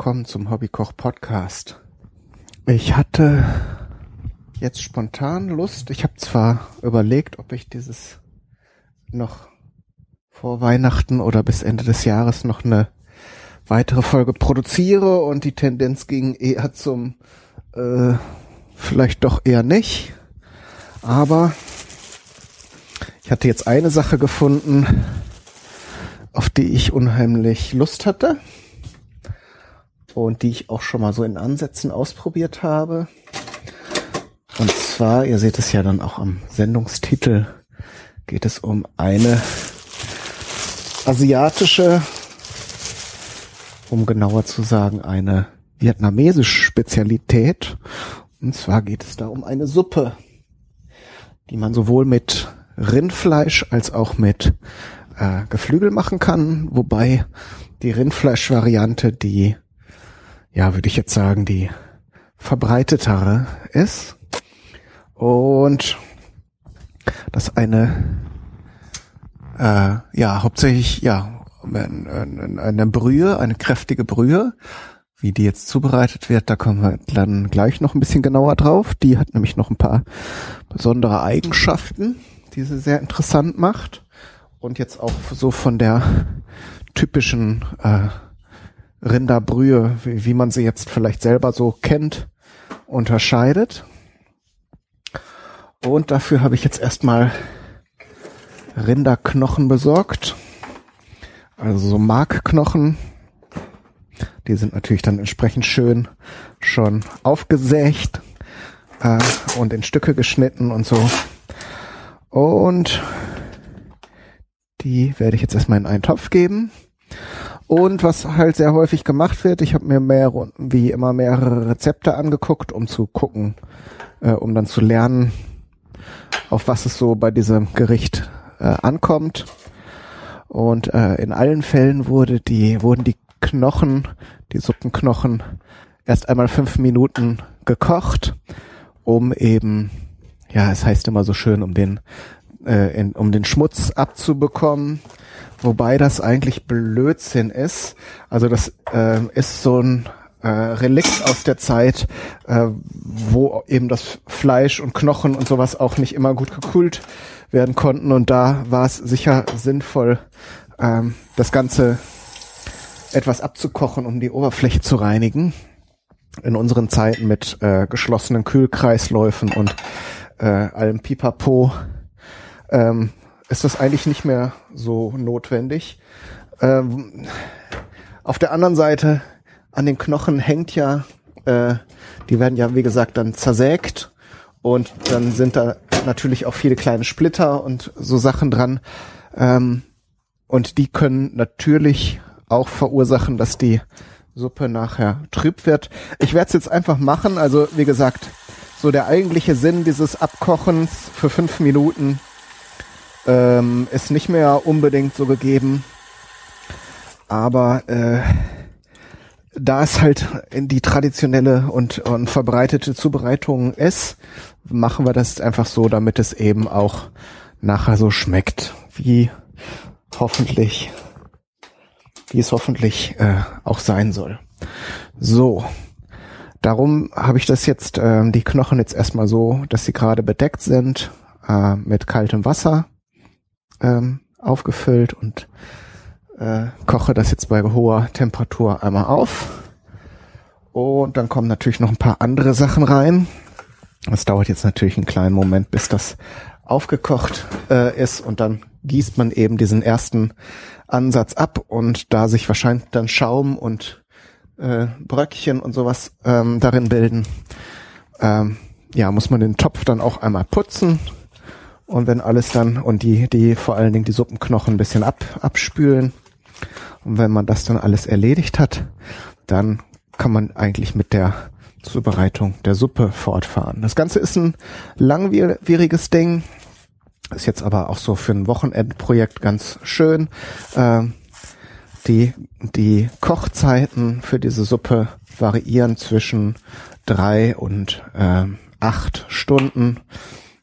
willkommen zum Hobbykoch Podcast. Ich hatte jetzt spontan Lust. Ich habe zwar überlegt, ob ich dieses noch vor Weihnachten oder bis Ende des Jahres noch eine weitere Folge produziere und die Tendenz ging eher zum äh, vielleicht doch eher nicht. Aber ich hatte jetzt eine Sache gefunden, auf die ich unheimlich Lust hatte und die ich auch schon mal so in Ansätzen ausprobiert habe. Und zwar, ihr seht es ja dann auch am Sendungstitel, geht es um eine asiatische, um genauer zu sagen, eine vietnamesische Spezialität. Und zwar geht es da um eine Suppe, die man sowohl mit Rindfleisch als auch mit äh, Geflügel machen kann, wobei die Rindfleischvariante die ja, würde ich jetzt sagen, die verbreitetere ist. Und das eine, äh, ja, hauptsächlich, ja, eine Brühe, eine kräftige Brühe. Wie die jetzt zubereitet wird, da kommen wir dann gleich noch ein bisschen genauer drauf. Die hat nämlich noch ein paar besondere Eigenschaften, die sie sehr interessant macht. Und jetzt auch so von der typischen äh, Rinderbrühe, wie, wie man sie jetzt vielleicht selber so kennt, unterscheidet. Und dafür habe ich jetzt erstmal Rinderknochen besorgt. Also so Markknochen. Die sind natürlich dann entsprechend schön schon aufgesägt äh, und in Stücke geschnitten und so. Und die werde ich jetzt erstmal in einen Topf geben. Und was halt sehr häufig gemacht wird, ich habe mir mehr, wie immer mehrere Rezepte angeguckt, um zu gucken, äh, um dann zu lernen, auf was es so bei diesem Gericht äh, ankommt. Und äh, in allen Fällen wurde die, wurden die Knochen, die Suppenknochen, erst einmal fünf Minuten gekocht, um eben, ja, es heißt immer so schön, um den, äh, in, um den Schmutz abzubekommen wobei das eigentlich Blödsinn ist. Also das äh, ist so ein äh, Relikt aus der Zeit, äh, wo eben das Fleisch und Knochen und sowas auch nicht immer gut gekühlt werden konnten. Und da war es sicher sinnvoll, ähm, das Ganze etwas abzukochen, um die Oberfläche zu reinigen. In unseren Zeiten mit äh, geschlossenen Kühlkreisläufen und äh, allem Pipapo ähm, ist das eigentlich nicht mehr so notwendig. Ähm, auf der anderen Seite, an den Knochen hängt ja, äh, die werden ja, wie gesagt, dann zersägt und dann sind da natürlich auch viele kleine Splitter und so Sachen dran. Ähm, und die können natürlich auch verursachen, dass die Suppe nachher trüb wird. Ich werde es jetzt einfach machen. Also wie gesagt, so der eigentliche Sinn dieses Abkochens für fünf Minuten ähm, ist nicht mehr unbedingt so gegeben. Aber äh, da es halt in die traditionelle und, und verbreitete Zubereitung ist, machen wir das einfach so, damit es eben auch nachher so schmeckt, wie hoffentlich, wie es hoffentlich äh, auch sein soll. So, darum habe ich das jetzt, äh, die Knochen jetzt erstmal so, dass sie gerade bedeckt sind äh, mit kaltem Wasser ähm, aufgefüllt und äh, koche das jetzt bei hoher Temperatur einmal auf. Und dann kommen natürlich noch ein paar andere Sachen rein. Es dauert jetzt natürlich einen kleinen Moment, bis das aufgekocht äh, ist und dann gießt man eben diesen ersten Ansatz ab und da sich wahrscheinlich dann Schaum und äh, Bröckchen und sowas ähm, darin bilden, ähm, ja, muss man den Topf dann auch einmal putzen und wenn alles dann, und die, die vor allen Dingen die Suppenknochen ein bisschen ab, abspülen. Und wenn man das dann alles erledigt hat, dann kann man eigentlich mit der Zubereitung der Suppe fortfahren. Das Ganze ist ein langwieriges Ding. Ist jetzt aber auch so für ein Wochenendprojekt ganz schön. Ähm, die, die Kochzeiten für diese Suppe variieren zwischen drei und äh, acht Stunden.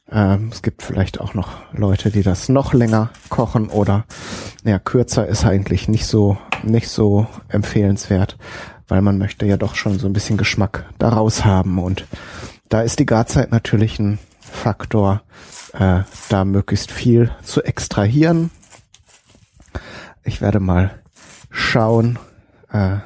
Ähm, es gibt vielleicht auch noch Leute, die das noch länger kochen oder ja, kürzer ist eigentlich nicht so nicht so empfehlenswert. weil man möchte ja doch schon so ein bisschen Geschmack daraus haben und da ist die Garzeit natürlich ein Faktor, äh, da möglichst viel zu extrahieren. Ich werde mal schauen, äh,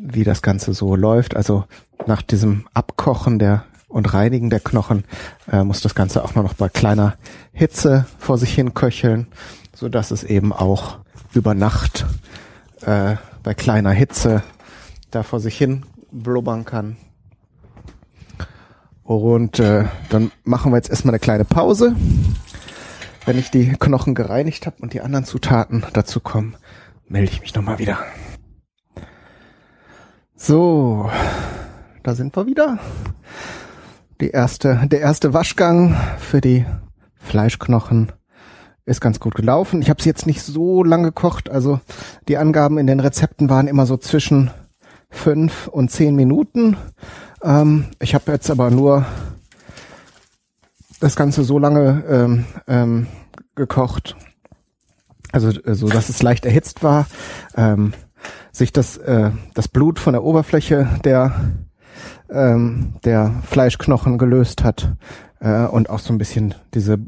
wie das Ganze so läuft. Also nach diesem Abkochen der und Reinigen der Knochen äh, muss das Ganze auch nur noch bei kleiner Hitze vor sich hin köcheln, so dass es eben auch über Nacht äh, bei kleiner Hitze da vor sich hin blubbern kann. Und äh, dann machen wir jetzt erstmal eine kleine Pause. Wenn ich die Knochen gereinigt habe und die anderen Zutaten dazu kommen, melde ich mich nochmal wieder. So, da sind wir wieder. Die erste, der erste Waschgang für die Fleischknochen ist ganz gut gelaufen. Ich habe sie jetzt nicht so lange gekocht. Also die Angaben in den Rezepten waren immer so zwischen fünf und zehn Minuten. Ähm, ich habe jetzt aber nur das Ganze so lange ähm, ähm, gekocht, also äh, so, dass es leicht erhitzt war, ähm, sich das äh, das Blut von der Oberfläche der ähm, der Fleischknochen gelöst hat äh, und auch so ein bisschen diese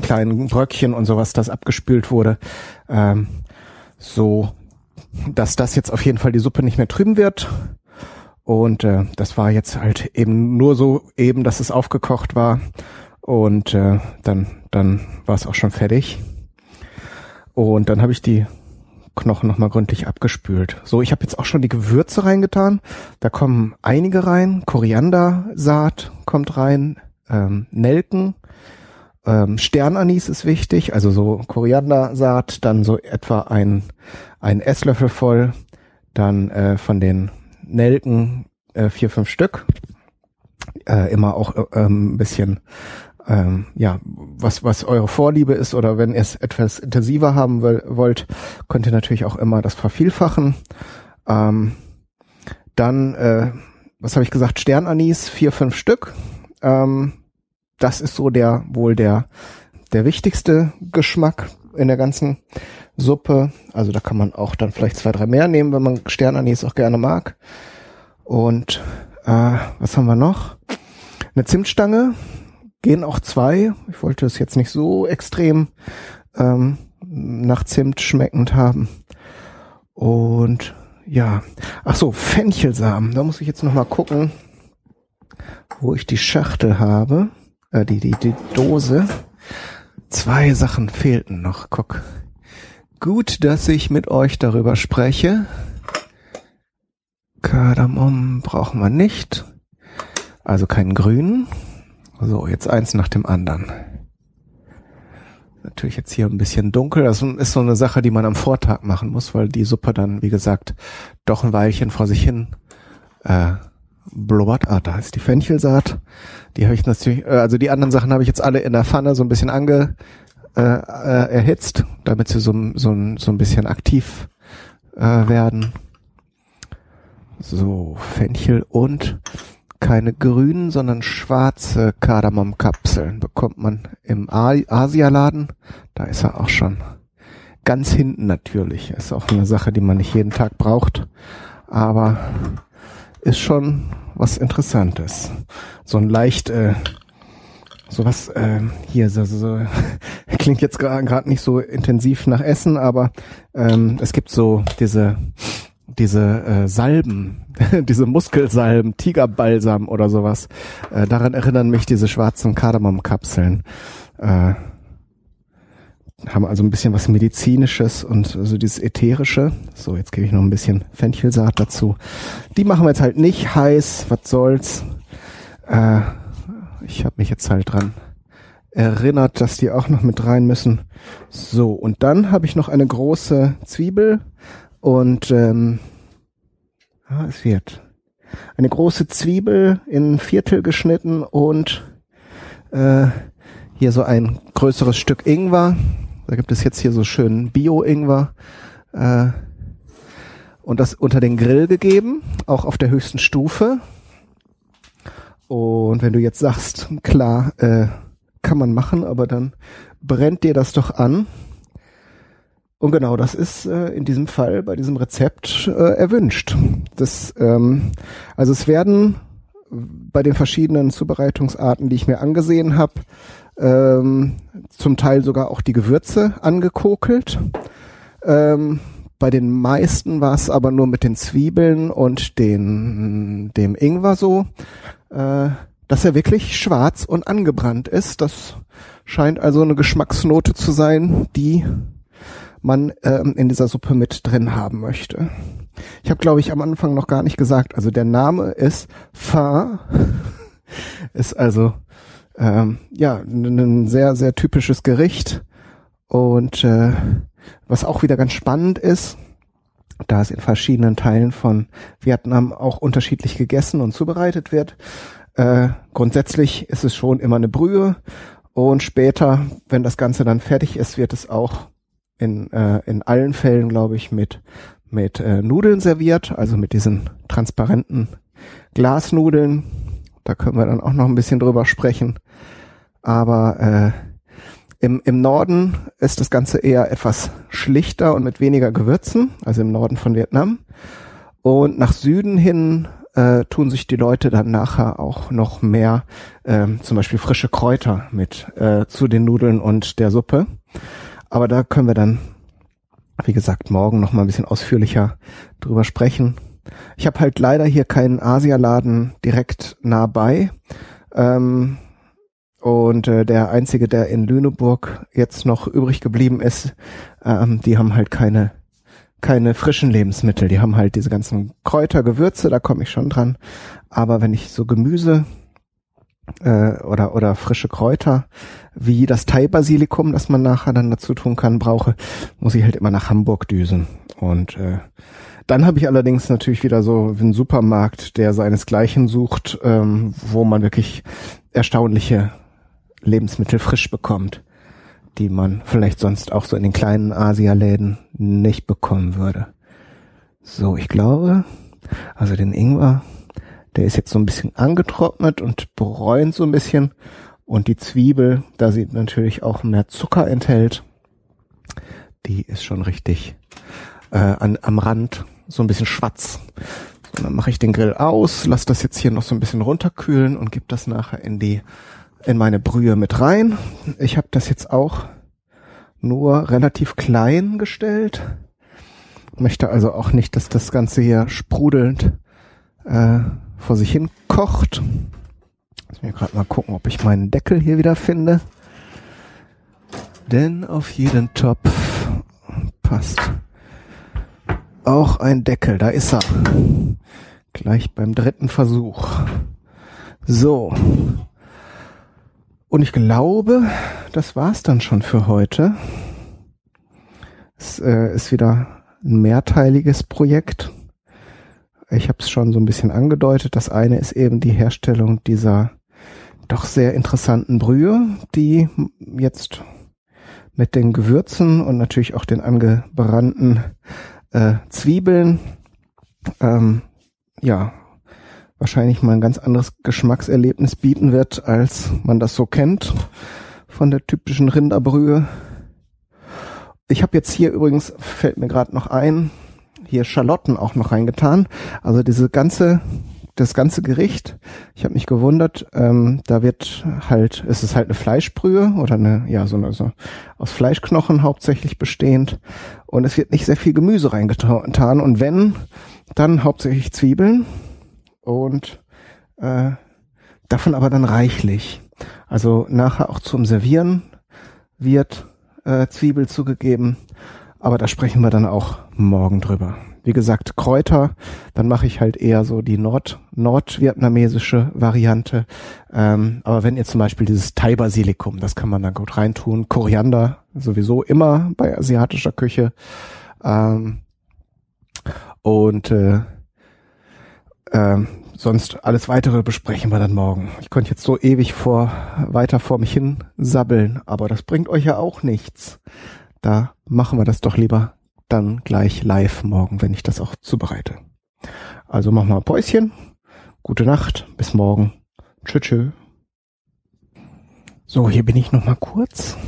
kleinen Bröckchen und sowas, das abgespült wurde, ähm, so dass das jetzt auf jeden Fall die Suppe nicht mehr trüben wird. Und äh, das war jetzt halt eben nur so eben, dass es aufgekocht war. Und äh, dann, dann war es auch schon fertig. Und dann habe ich die Knochen nochmal gründlich abgespült. So, ich habe jetzt auch schon die Gewürze reingetan. Da kommen einige rein. Koriandersaat kommt rein, ähm, Nelken, ähm, Sternanis ist wichtig, also so Koriandersaat, dann so etwa ein, ein Esslöffel voll, dann äh, von den Nelken äh, vier, fünf Stück. Äh, immer auch äh, ähm, ein bisschen ähm, ja, was, was eure Vorliebe ist oder wenn ihr es etwas intensiver haben will, wollt, könnt ihr natürlich auch immer das vervielfachen. Ähm, dann, äh, was habe ich gesagt, Sternanis, vier, fünf Stück. Ähm, das ist so der wohl der der wichtigste Geschmack in der ganzen Suppe. Also da kann man auch dann vielleicht zwei, drei mehr nehmen, wenn man Sternanis auch gerne mag. Und äh, was haben wir noch? Eine Zimtstange. Gehen auch zwei. Ich wollte es jetzt nicht so extrem ähm, nach Zimt schmeckend haben. Und ja, ach so, Fenchelsamen. Da muss ich jetzt noch mal gucken, wo ich die Schachtel habe äh, die, die, die Dose. Zwei Sachen fehlten noch. Guck. Gut, dass ich mit euch darüber spreche. Kardamom brauchen wir nicht. Also keinen grünen. So, jetzt eins nach dem anderen. Natürlich jetzt hier ein bisschen dunkel. Das ist so eine Sache, die man am Vortag machen muss, weil die Suppe dann, wie gesagt, doch ein Weilchen vor sich hin äh, blubbert. Ah, da ist die Fenchelsaat. Die habe ich natürlich, äh, also die anderen Sachen habe ich jetzt alle in der Pfanne so ein bisschen ange äh, äh, erhitzt, damit sie so, so, so ein bisschen aktiv äh, werden. So, Fenchel und keine grünen, sondern schwarze Kardamomkapseln bekommt man im Asialaden. Da ist er auch schon. Ganz hinten natürlich. Ist auch eine Sache, die man nicht jeden Tag braucht. Aber ist schon was Interessantes. So ein leicht, äh, sowas äh, hier, so, so klingt jetzt gerade nicht so intensiv nach Essen, aber ähm, es gibt so diese diese äh, Salben, diese Muskelsalben, Tigerbalsam oder sowas. Äh, daran erinnern mich diese schwarzen Kardamomkapseln. Äh, haben also ein bisschen was Medizinisches und so dieses Ätherische. So, jetzt gebe ich noch ein bisschen Fenchelsaat dazu. Die machen wir jetzt halt nicht heiß, was soll's. Äh, ich habe mich jetzt halt dran erinnert, dass die auch noch mit rein müssen. So, und dann habe ich noch eine große Zwiebel und ähm, ah, es wird eine große Zwiebel in Viertel geschnitten und äh, hier so ein größeres Stück Ingwer da gibt es jetzt hier so schön Bio-Ingwer. Äh, und das unter den Grill gegeben, auch auf der höchsten Stufe. Und wenn du jetzt sagst, klar, äh, kann man machen, aber dann brennt dir das doch an. Und genau das ist äh, in diesem Fall bei diesem Rezept äh, erwünscht. Das, ähm, also es werden bei den verschiedenen Zubereitungsarten, die ich mir angesehen habe, ähm, zum Teil sogar auch die Gewürze angekokelt. Ähm, bei den meisten war es aber nur mit den Zwiebeln und den, dem Ingwer so, äh, dass er wirklich schwarz und angebrannt ist. Das scheint also eine Geschmacksnote zu sein, die man ähm, in dieser Suppe mit drin haben möchte. Ich habe, glaube ich, am Anfang noch gar nicht gesagt, also der Name ist Fin, ist also ähm, ja ein sehr, sehr typisches Gericht und äh, was auch wieder ganz spannend ist, da es in verschiedenen Teilen von Vietnam auch unterschiedlich gegessen und zubereitet wird. Äh, grundsätzlich ist es schon immer eine Brühe und später, wenn das Ganze dann fertig ist, wird es auch in, äh, in allen Fällen, glaube ich, mit, mit äh, Nudeln serviert, also mit diesen transparenten Glasnudeln. Da können wir dann auch noch ein bisschen drüber sprechen. Aber äh, im, Im Norden ist das Ganze eher etwas schlichter und mit weniger Gewürzen, also im Norden von Vietnam. Und nach Süden hin äh, tun sich die Leute dann nachher auch noch mehr, ähm, zum Beispiel frische Kräuter mit äh, zu den Nudeln und der Suppe. Aber da können wir dann, wie gesagt, morgen noch mal ein bisschen ausführlicher drüber sprechen. Ich habe halt leider hier keinen Asialaden direkt nah bei. Ähm, und äh, der einzige, der in Lüneburg jetzt noch übrig geblieben ist, ähm, die haben halt keine keine frischen Lebensmittel. Die haben halt diese ganzen Kräuter, Gewürze, da komme ich schon dran. Aber wenn ich so Gemüse äh, oder oder frische Kräuter wie das Thai-Basilikum, das man nachher dann dazu tun kann, brauche, muss ich halt immer nach Hamburg düsen. Und äh, dann habe ich allerdings natürlich wieder so einen Supermarkt, der seinesgleichen sucht, ähm, wo man wirklich erstaunliche Lebensmittel frisch bekommt, die man vielleicht sonst auch so in den kleinen Asialäden nicht bekommen würde. So, ich glaube, also den Ingwer, der ist jetzt so ein bisschen angetrocknet und bräunt so ein bisschen. Und die Zwiebel, da sie natürlich auch mehr Zucker enthält, die ist schon richtig äh, an, am Rand so ein bisschen schwarz. So, dann mache ich den Grill aus, lasse das jetzt hier noch so ein bisschen runterkühlen und gebe das nachher in die in meine Brühe mit rein. Ich habe das jetzt auch nur relativ klein gestellt. Möchte also auch nicht, dass das Ganze hier sprudelnd äh, vor sich hin kocht. Lass mir gerade mal gucken, ob ich meinen Deckel hier wieder finde. Denn auf jeden Topf passt auch ein Deckel. Da ist er. Gleich beim dritten Versuch. So. Und ich glaube, das war's dann schon für heute. Es äh, ist wieder ein mehrteiliges Projekt. Ich habe es schon so ein bisschen angedeutet. Das eine ist eben die Herstellung dieser doch sehr interessanten Brühe, die jetzt mit den Gewürzen und natürlich auch den angebrannten äh, Zwiebeln ähm, ja wahrscheinlich mal ein ganz anderes Geschmackserlebnis bieten wird, als man das so kennt von der typischen Rinderbrühe. Ich habe jetzt hier übrigens, fällt mir gerade noch ein, hier Schalotten auch noch reingetan. Also diese ganze, das ganze Gericht, ich habe mich gewundert, ähm, da wird halt, es ist halt eine Fleischbrühe oder eine, ja, so eine, so aus Fleischknochen hauptsächlich bestehend und es wird nicht sehr viel Gemüse reingetan und wenn, dann hauptsächlich Zwiebeln und äh, davon aber dann reichlich. Also nachher auch zum Servieren wird äh, Zwiebel zugegeben, aber da sprechen wir dann auch morgen drüber. Wie gesagt, Kräuter, dann mache ich halt eher so die Nord nordvietnamesische Variante. Ähm, aber wenn ihr zum Beispiel dieses Thai-Basilikum, das kann man dann gut reintun. Koriander sowieso immer bei asiatischer Küche. Ähm, und äh, ähm, sonst alles weitere besprechen wir dann morgen. Ich konnte jetzt so ewig vor, weiter vor mich hin sabbeln, aber das bringt euch ja auch nichts. Da machen wir das doch lieber dann gleich live morgen, wenn ich das auch zubereite. Also machen wir ein Päuschen. Gute Nacht. Bis morgen. Tschüss. tschö. So, hier bin ich noch mal kurz.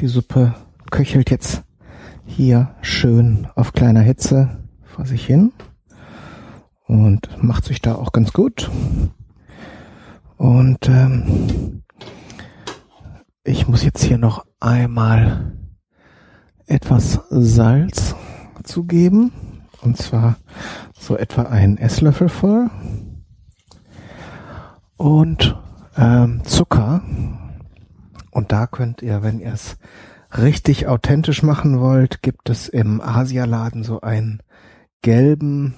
Die Suppe köchelt jetzt hier schön auf kleiner Hitze vor sich hin. und macht sich da auch ganz gut. Und ähm, ich muss jetzt hier noch einmal etwas Salz zugeben. Und zwar so etwa einen Esslöffel voll. Und ähm, Zucker. Und da könnt ihr, wenn ihr es richtig authentisch machen wollt, gibt es im Asialaden so einen gelben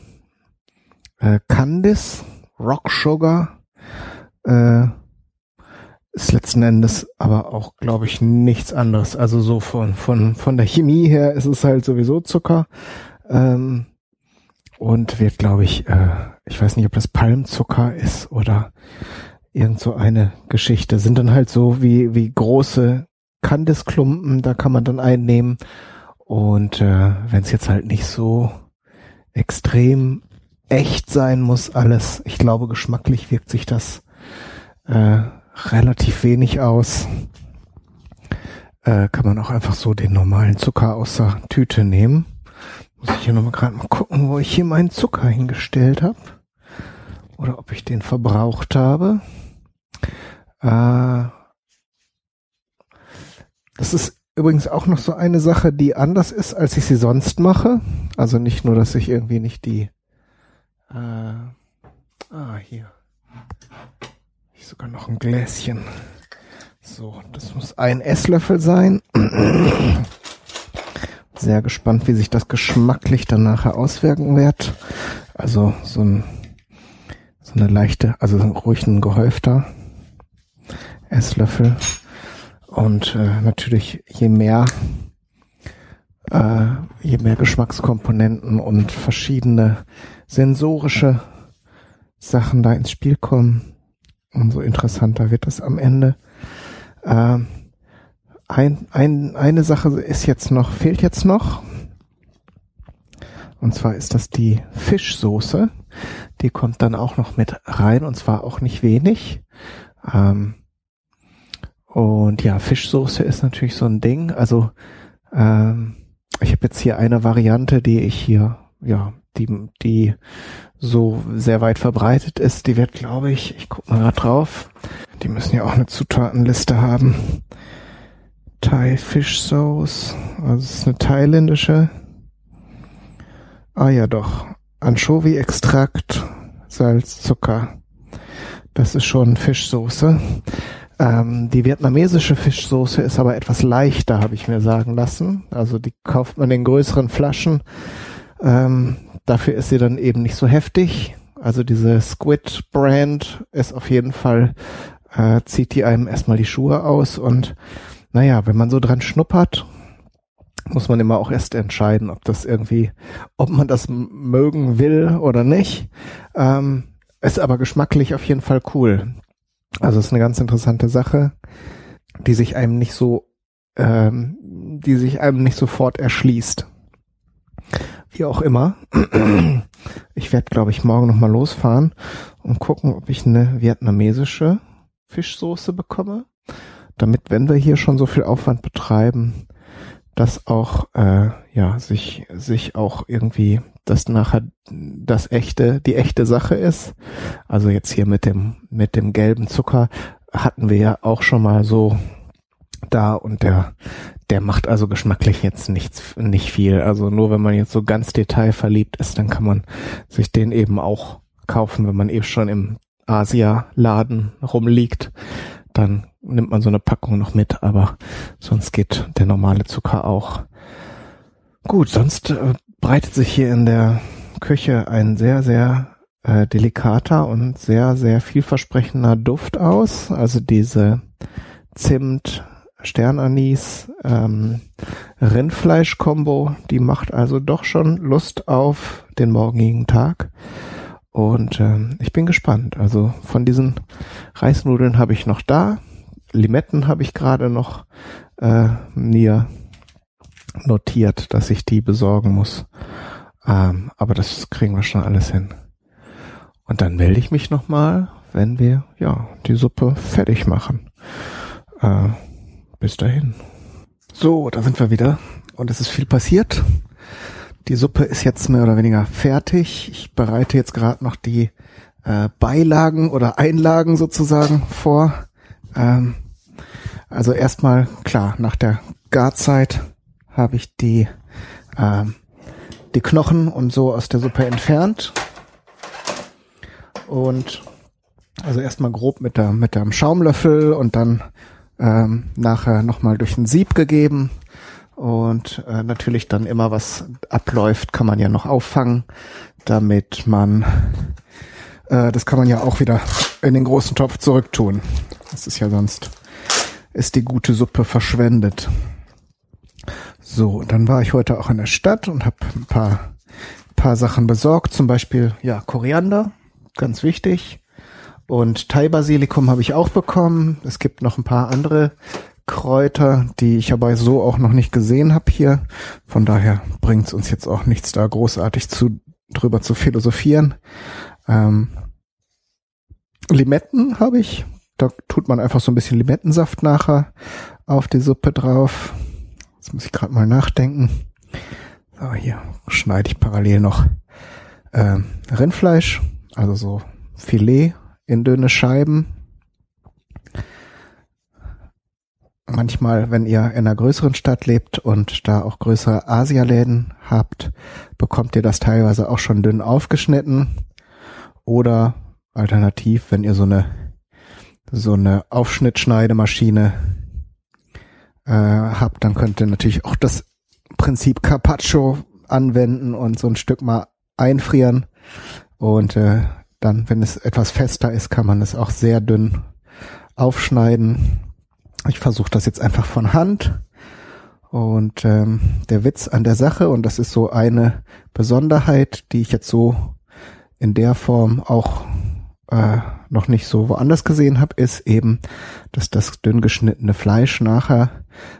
äh, Candice Rock Sugar. Äh, ist letzten Endes aber auch, glaube ich, nichts anderes. Also so von, von, von der Chemie her ist es halt sowieso Zucker. Ähm, und wird, glaube ich, äh, ich weiß nicht, ob das Palmzucker ist oder irgend so eine Geschichte. Sind dann halt so wie, wie große Kandisklumpen, da kann man dann einnehmen. Und äh, wenn es jetzt halt nicht so extrem echt sein muss, alles, ich glaube, geschmacklich wirkt sich das äh, relativ wenig aus. Äh, kann man auch einfach so den normalen Zucker aus der Tüte nehmen. Muss ich hier nochmal gerade mal gucken, wo ich hier meinen Zucker hingestellt habe. Oder ob ich den verbraucht habe. Äh, das ist übrigens auch noch so eine Sache, die anders ist, als ich sie sonst mache. Also nicht nur, dass ich irgendwie nicht die... Äh, ah, hier. Sogar noch ein Gläschen. So, das muss ein Esslöffel sein. Sehr gespannt, wie sich das geschmacklich dann nachher auswirken wird. Also so ein so eine leichte, also ruhig ein gehäufter Esslöffel. Und äh, natürlich je mehr äh, je mehr Geschmackskomponenten und verschiedene sensorische Sachen da ins Spiel kommen, umso interessanter wird das am Ende. Ähm, ein, ein, eine Sache ist jetzt noch, fehlt jetzt noch. Und zwar ist das die Fischsoße. Die kommt dann auch noch mit rein und zwar auch nicht wenig. Ähm, und ja, Fischsoße ist natürlich so ein Ding. Also ähm, ich habe jetzt hier eine Variante, die ich hier, ja, die, die so sehr weit verbreitet ist. Die wird, glaube ich, ich guck mal gerade drauf. Die müssen ja auch eine Zutatenliste haben. Thai Fish Sauce. Also es ist eine thailändische. Ah ja doch. Anchovy-Extrakt, Salz, Zucker. Das ist schon Fischsoße. Ähm, die vietnamesische Fischsoße ist aber etwas leichter, habe ich mir sagen lassen. Also die kauft man in größeren Flaschen. Ähm, dafür ist sie dann eben nicht so heftig. Also diese Squid Brand ist auf jeden Fall, äh, zieht die einem erstmal die Schuhe aus und naja, wenn man so dran schnuppert, muss man immer auch erst entscheiden, ob das irgendwie, ob man das mögen will oder nicht. Ähm, ist aber geschmacklich auf jeden Fall cool. Also ist eine ganz interessante Sache, die sich einem nicht so, ähm, die sich einem nicht sofort erschließt. Wie auch immer. Ich werde, glaube ich, morgen nochmal losfahren und gucken, ob ich eine vietnamesische Fischsoße bekomme damit, wenn wir hier schon so viel Aufwand betreiben, dass auch äh, ja sich sich auch irgendwie das nachher das echte die echte Sache ist. Also jetzt hier mit dem mit dem gelben Zucker hatten wir ja auch schon mal so da und der der macht also geschmacklich jetzt nichts nicht viel. Also nur wenn man jetzt so ganz detailverliebt ist, dann kann man sich den eben auch kaufen, wenn man eben schon im Asia-Laden rumliegt dann nimmt man so eine Packung noch mit, aber sonst geht der normale Zucker auch. Gut, sonst äh, breitet sich hier in der Küche ein sehr, sehr äh, delikater und sehr, sehr vielversprechender Duft aus. Also diese Zimt, Sternanis, ähm, Rindfleisch-Kombo, die macht also doch schon Lust auf den morgigen Tag. Und ähm, ich bin gespannt. Also von diesen Reisnudeln habe ich noch da. Limetten habe ich gerade noch äh, mir notiert, dass ich die besorgen muss. Ähm, aber das kriegen wir schon alles hin. Und dann melde ich mich nochmal, wenn wir ja die Suppe fertig machen. Äh, bis dahin. So, da sind wir wieder. Und es ist viel passiert. Die Suppe ist jetzt mehr oder weniger fertig. Ich bereite jetzt gerade noch die äh, Beilagen oder Einlagen sozusagen vor. Ähm, also erstmal, klar, nach der Garzeit habe ich die, ähm, die Knochen und so aus der Suppe entfernt. Und also erstmal grob mit der mit dem Schaumlöffel und dann ähm, nachher nochmal durch ein Sieb gegeben. Und äh, natürlich dann immer was abläuft, kann man ja noch auffangen, damit man äh, das kann man ja auch wieder in den großen Topf zurücktun. Das ist ja sonst ist die gute Suppe verschwendet. So, dann war ich heute auch in der Stadt und habe ein paar paar Sachen besorgt, zum Beispiel ja Koriander, ganz wichtig. Und Thai-Basilikum habe ich auch bekommen. Es gibt noch ein paar andere Kräuter, die ich aber so auch noch nicht gesehen habe hier. Von daher bringt es uns jetzt auch nichts da großartig zu drüber zu philosophieren. Ähm, Limetten habe ich. Da tut man einfach so ein bisschen Limettensaft nachher auf die Suppe drauf. Jetzt muss ich gerade mal nachdenken. So, hier schneide ich parallel noch äh, Rindfleisch, also so Filet in dünne Scheiben. Manchmal, wenn ihr in einer größeren Stadt lebt und da auch größere Asialäden habt, bekommt ihr das teilweise auch schon dünn aufgeschnitten. Oder alternativ, wenn ihr so eine so eine Aufschnittschneidemaschine äh, habt, dann könnt ihr natürlich auch das Prinzip Carpaccio anwenden und so ein Stück mal einfrieren. Und äh, dann, wenn es etwas fester ist, kann man es auch sehr dünn aufschneiden. Ich versuche das jetzt einfach von Hand. Und ähm, der Witz an der Sache, und das ist so eine Besonderheit, die ich jetzt so in der Form auch äh, noch nicht so woanders gesehen habe, ist eben, dass das dünn geschnittene Fleisch nachher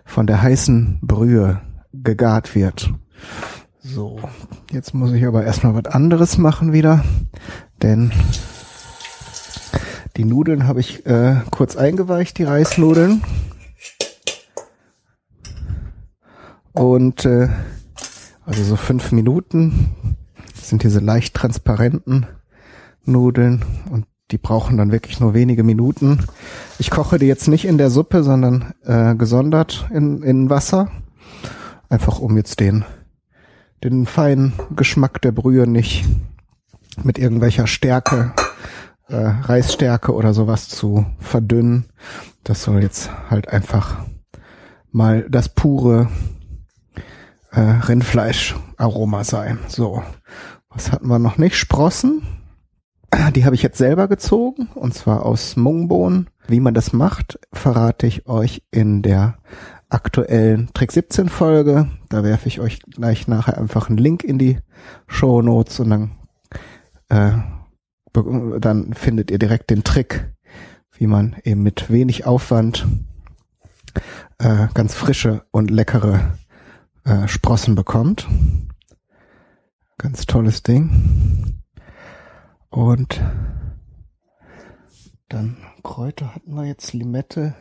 von der heißen Brühe gegart wird. So, jetzt muss ich aber erstmal was anderes machen wieder, denn die Nudeln habe ich äh, kurz eingeweicht, die Reisnudeln. Und äh, also so fünf Minuten sind diese leicht transparenten Nudeln und die brauchen dann wirklich nur wenige Minuten. Ich koche die jetzt nicht in der Suppe, sondern äh, gesondert in, in Wasser. Einfach um jetzt den den feinen Geschmack der Brühe nicht mit irgendwelcher Stärke, äh, Reisstärke oder sowas zu verdünnen. Das soll jetzt halt einfach mal das pure äh, Rindfleischaroma sein. So, was hatten wir noch nicht? Sprossen. Die habe ich jetzt selber gezogen und zwar aus Mungbohnen. Wie man das macht, verrate ich euch in der aktuellen Trick 17 Folge. Da werfe ich euch gleich nachher einfach einen Link in die Show Notes und dann, äh, dann findet ihr direkt den Trick, wie man eben mit wenig Aufwand äh, ganz frische und leckere äh, Sprossen bekommt. Ganz tolles Ding. Und dann Kräuter hatten wir jetzt Limette.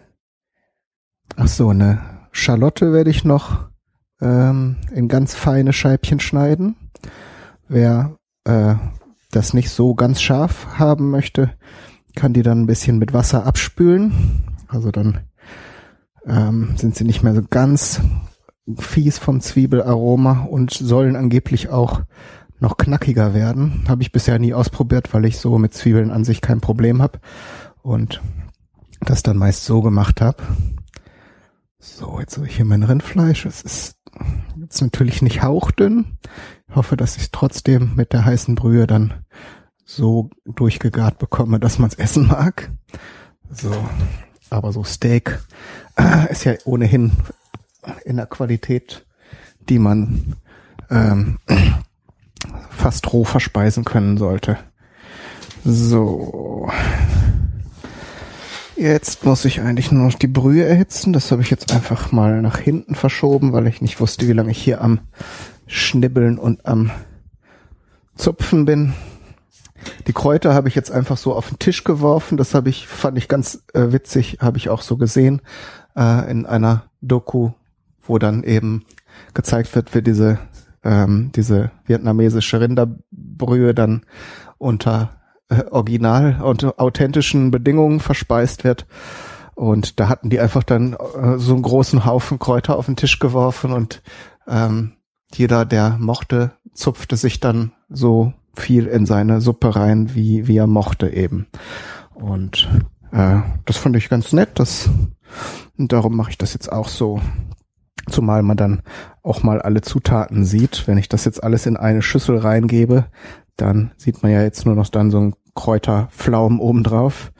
Ach so, eine Schalotte werde ich noch ähm, in ganz feine Scheibchen schneiden. Wer äh, das nicht so ganz scharf haben möchte, kann die dann ein bisschen mit Wasser abspülen. Also dann ähm, sind sie nicht mehr so ganz fies vom Zwiebelaroma und sollen angeblich auch noch knackiger werden. Habe ich bisher nie ausprobiert, weil ich so mit Zwiebeln an sich kein Problem habe und das dann meist so gemacht habe. So, jetzt habe ich hier mein Rindfleisch. Es ist jetzt natürlich nicht hauchdünn. Hoffe, dass ich es trotzdem mit der heißen Brühe dann so durchgegart bekomme, dass man es essen mag. So, aber so Steak äh, ist ja ohnehin in der Qualität, die man ähm, fast roh verspeisen können sollte. So. Jetzt muss ich eigentlich nur noch die Brühe erhitzen. Das habe ich jetzt einfach mal nach hinten verschoben, weil ich nicht wusste, wie lange ich hier am Schnibbeln und am Zupfen bin. Die Kräuter habe ich jetzt einfach so auf den Tisch geworfen. Das habe ich, fand ich ganz äh, witzig, habe ich auch so gesehen äh, in einer Doku, wo dann eben gezeigt wird, wie diese ähm, diese vietnamesische Rinderbrühe dann unter äh, original und authentischen Bedingungen verspeist wird. Und da hatten die einfach dann äh, so einen großen Haufen Kräuter auf den Tisch geworfen und ähm, jeder, der mochte, zupfte sich dann so viel in seine Suppe rein, wie, wie er mochte eben. Und äh, das fand ich ganz nett. Das, und darum mache ich das jetzt auch so. Zumal man dann auch mal alle Zutaten sieht. Wenn ich das jetzt alles in eine Schüssel reingebe, dann sieht man ja jetzt nur noch dann so ein Kräuterpflaumen obendrauf.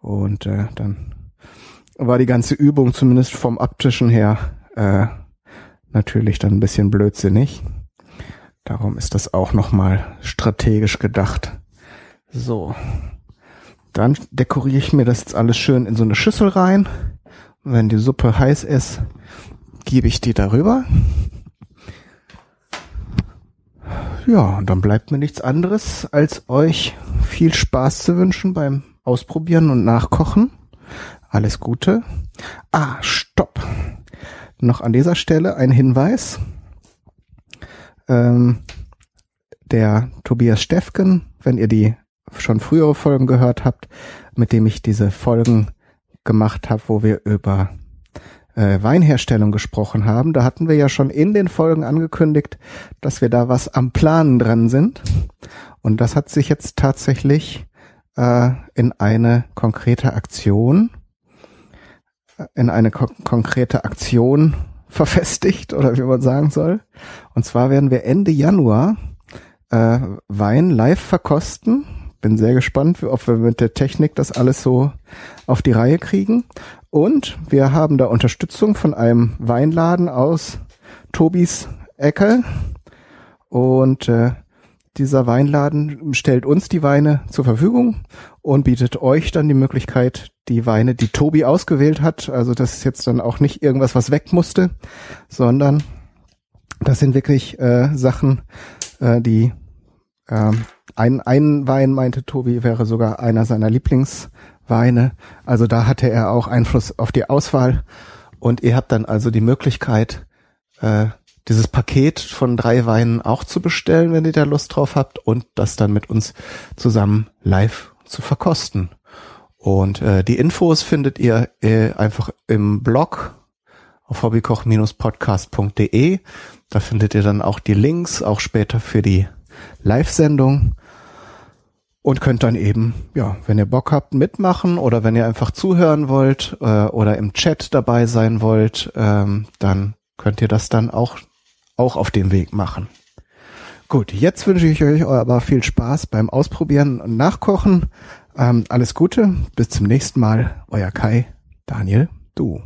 Und äh, dann war die ganze Übung zumindest vom optischen her äh, natürlich dann ein bisschen blödsinnig. Darum ist das auch nochmal strategisch gedacht. So. Dann dekoriere ich mir das jetzt alles schön in so eine Schüssel rein. Und wenn die Suppe heiß ist, gebe ich die darüber. Ja, und dann bleibt mir nichts anderes, als euch viel Spaß zu wünschen beim Ausprobieren und Nachkochen. Alles Gute. Ah, stopp. Noch an dieser Stelle ein Hinweis. Ähm, der Tobias Steffken, wenn ihr die schon frühere Folgen gehört habt, mit dem ich diese Folgen gemacht habe, wo wir über äh, Weinherstellung gesprochen haben. Da hatten wir ja schon in den Folgen angekündigt, dass wir da was am Planen dran sind. Und das hat sich jetzt tatsächlich äh, in eine konkrete Aktion, in eine ko konkrete Aktion verfestigt oder wie man sagen soll. Und zwar werden wir Ende Januar äh, Wein live verkosten bin sehr gespannt, ob wir mit der Technik das alles so auf die Reihe kriegen. Und wir haben da Unterstützung von einem Weinladen aus Tobis Ecke. Und äh, dieser Weinladen stellt uns die Weine zur Verfügung und bietet euch dann die Möglichkeit, die Weine, die Tobi ausgewählt hat, also das ist jetzt dann auch nicht irgendwas, was weg musste, sondern das sind wirklich äh, Sachen, äh, die ähm, ein, ein Wein, meinte Tobi, wäre sogar einer seiner Lieblingsweine. Also da hatte er auch Einfluss auf die Auswahl. Und ihr habt dann also die Möglichkeit, äh, dieses Paket von drei Weinen auch zu bestellen, wenn ihr da Lust drauf habt, und das dann mit uns zusammen live zu verkosten. Und äh, die Infos findet ihr äh, einfach im Blog auf hobbykoch-podcast.de. Da findet ihr dann auch die Links, auch später für die Live-Sendung und könnt dann eben, ja, wenn ihr Bock habt, mitmachen oder wenn ihr einfach zuhören wollt äh, oder im Chat dabei sein wollt, ähm, dann könnt ihr das dann auch, auch auf dem Weg machen. Gut, jetzt wünsche ich euch aber viel Spaß beim Ausprobieren und Nachkochen. Ähm, alles Gute, bis zum nächsten Mal. Euer Kai, Daniel, du.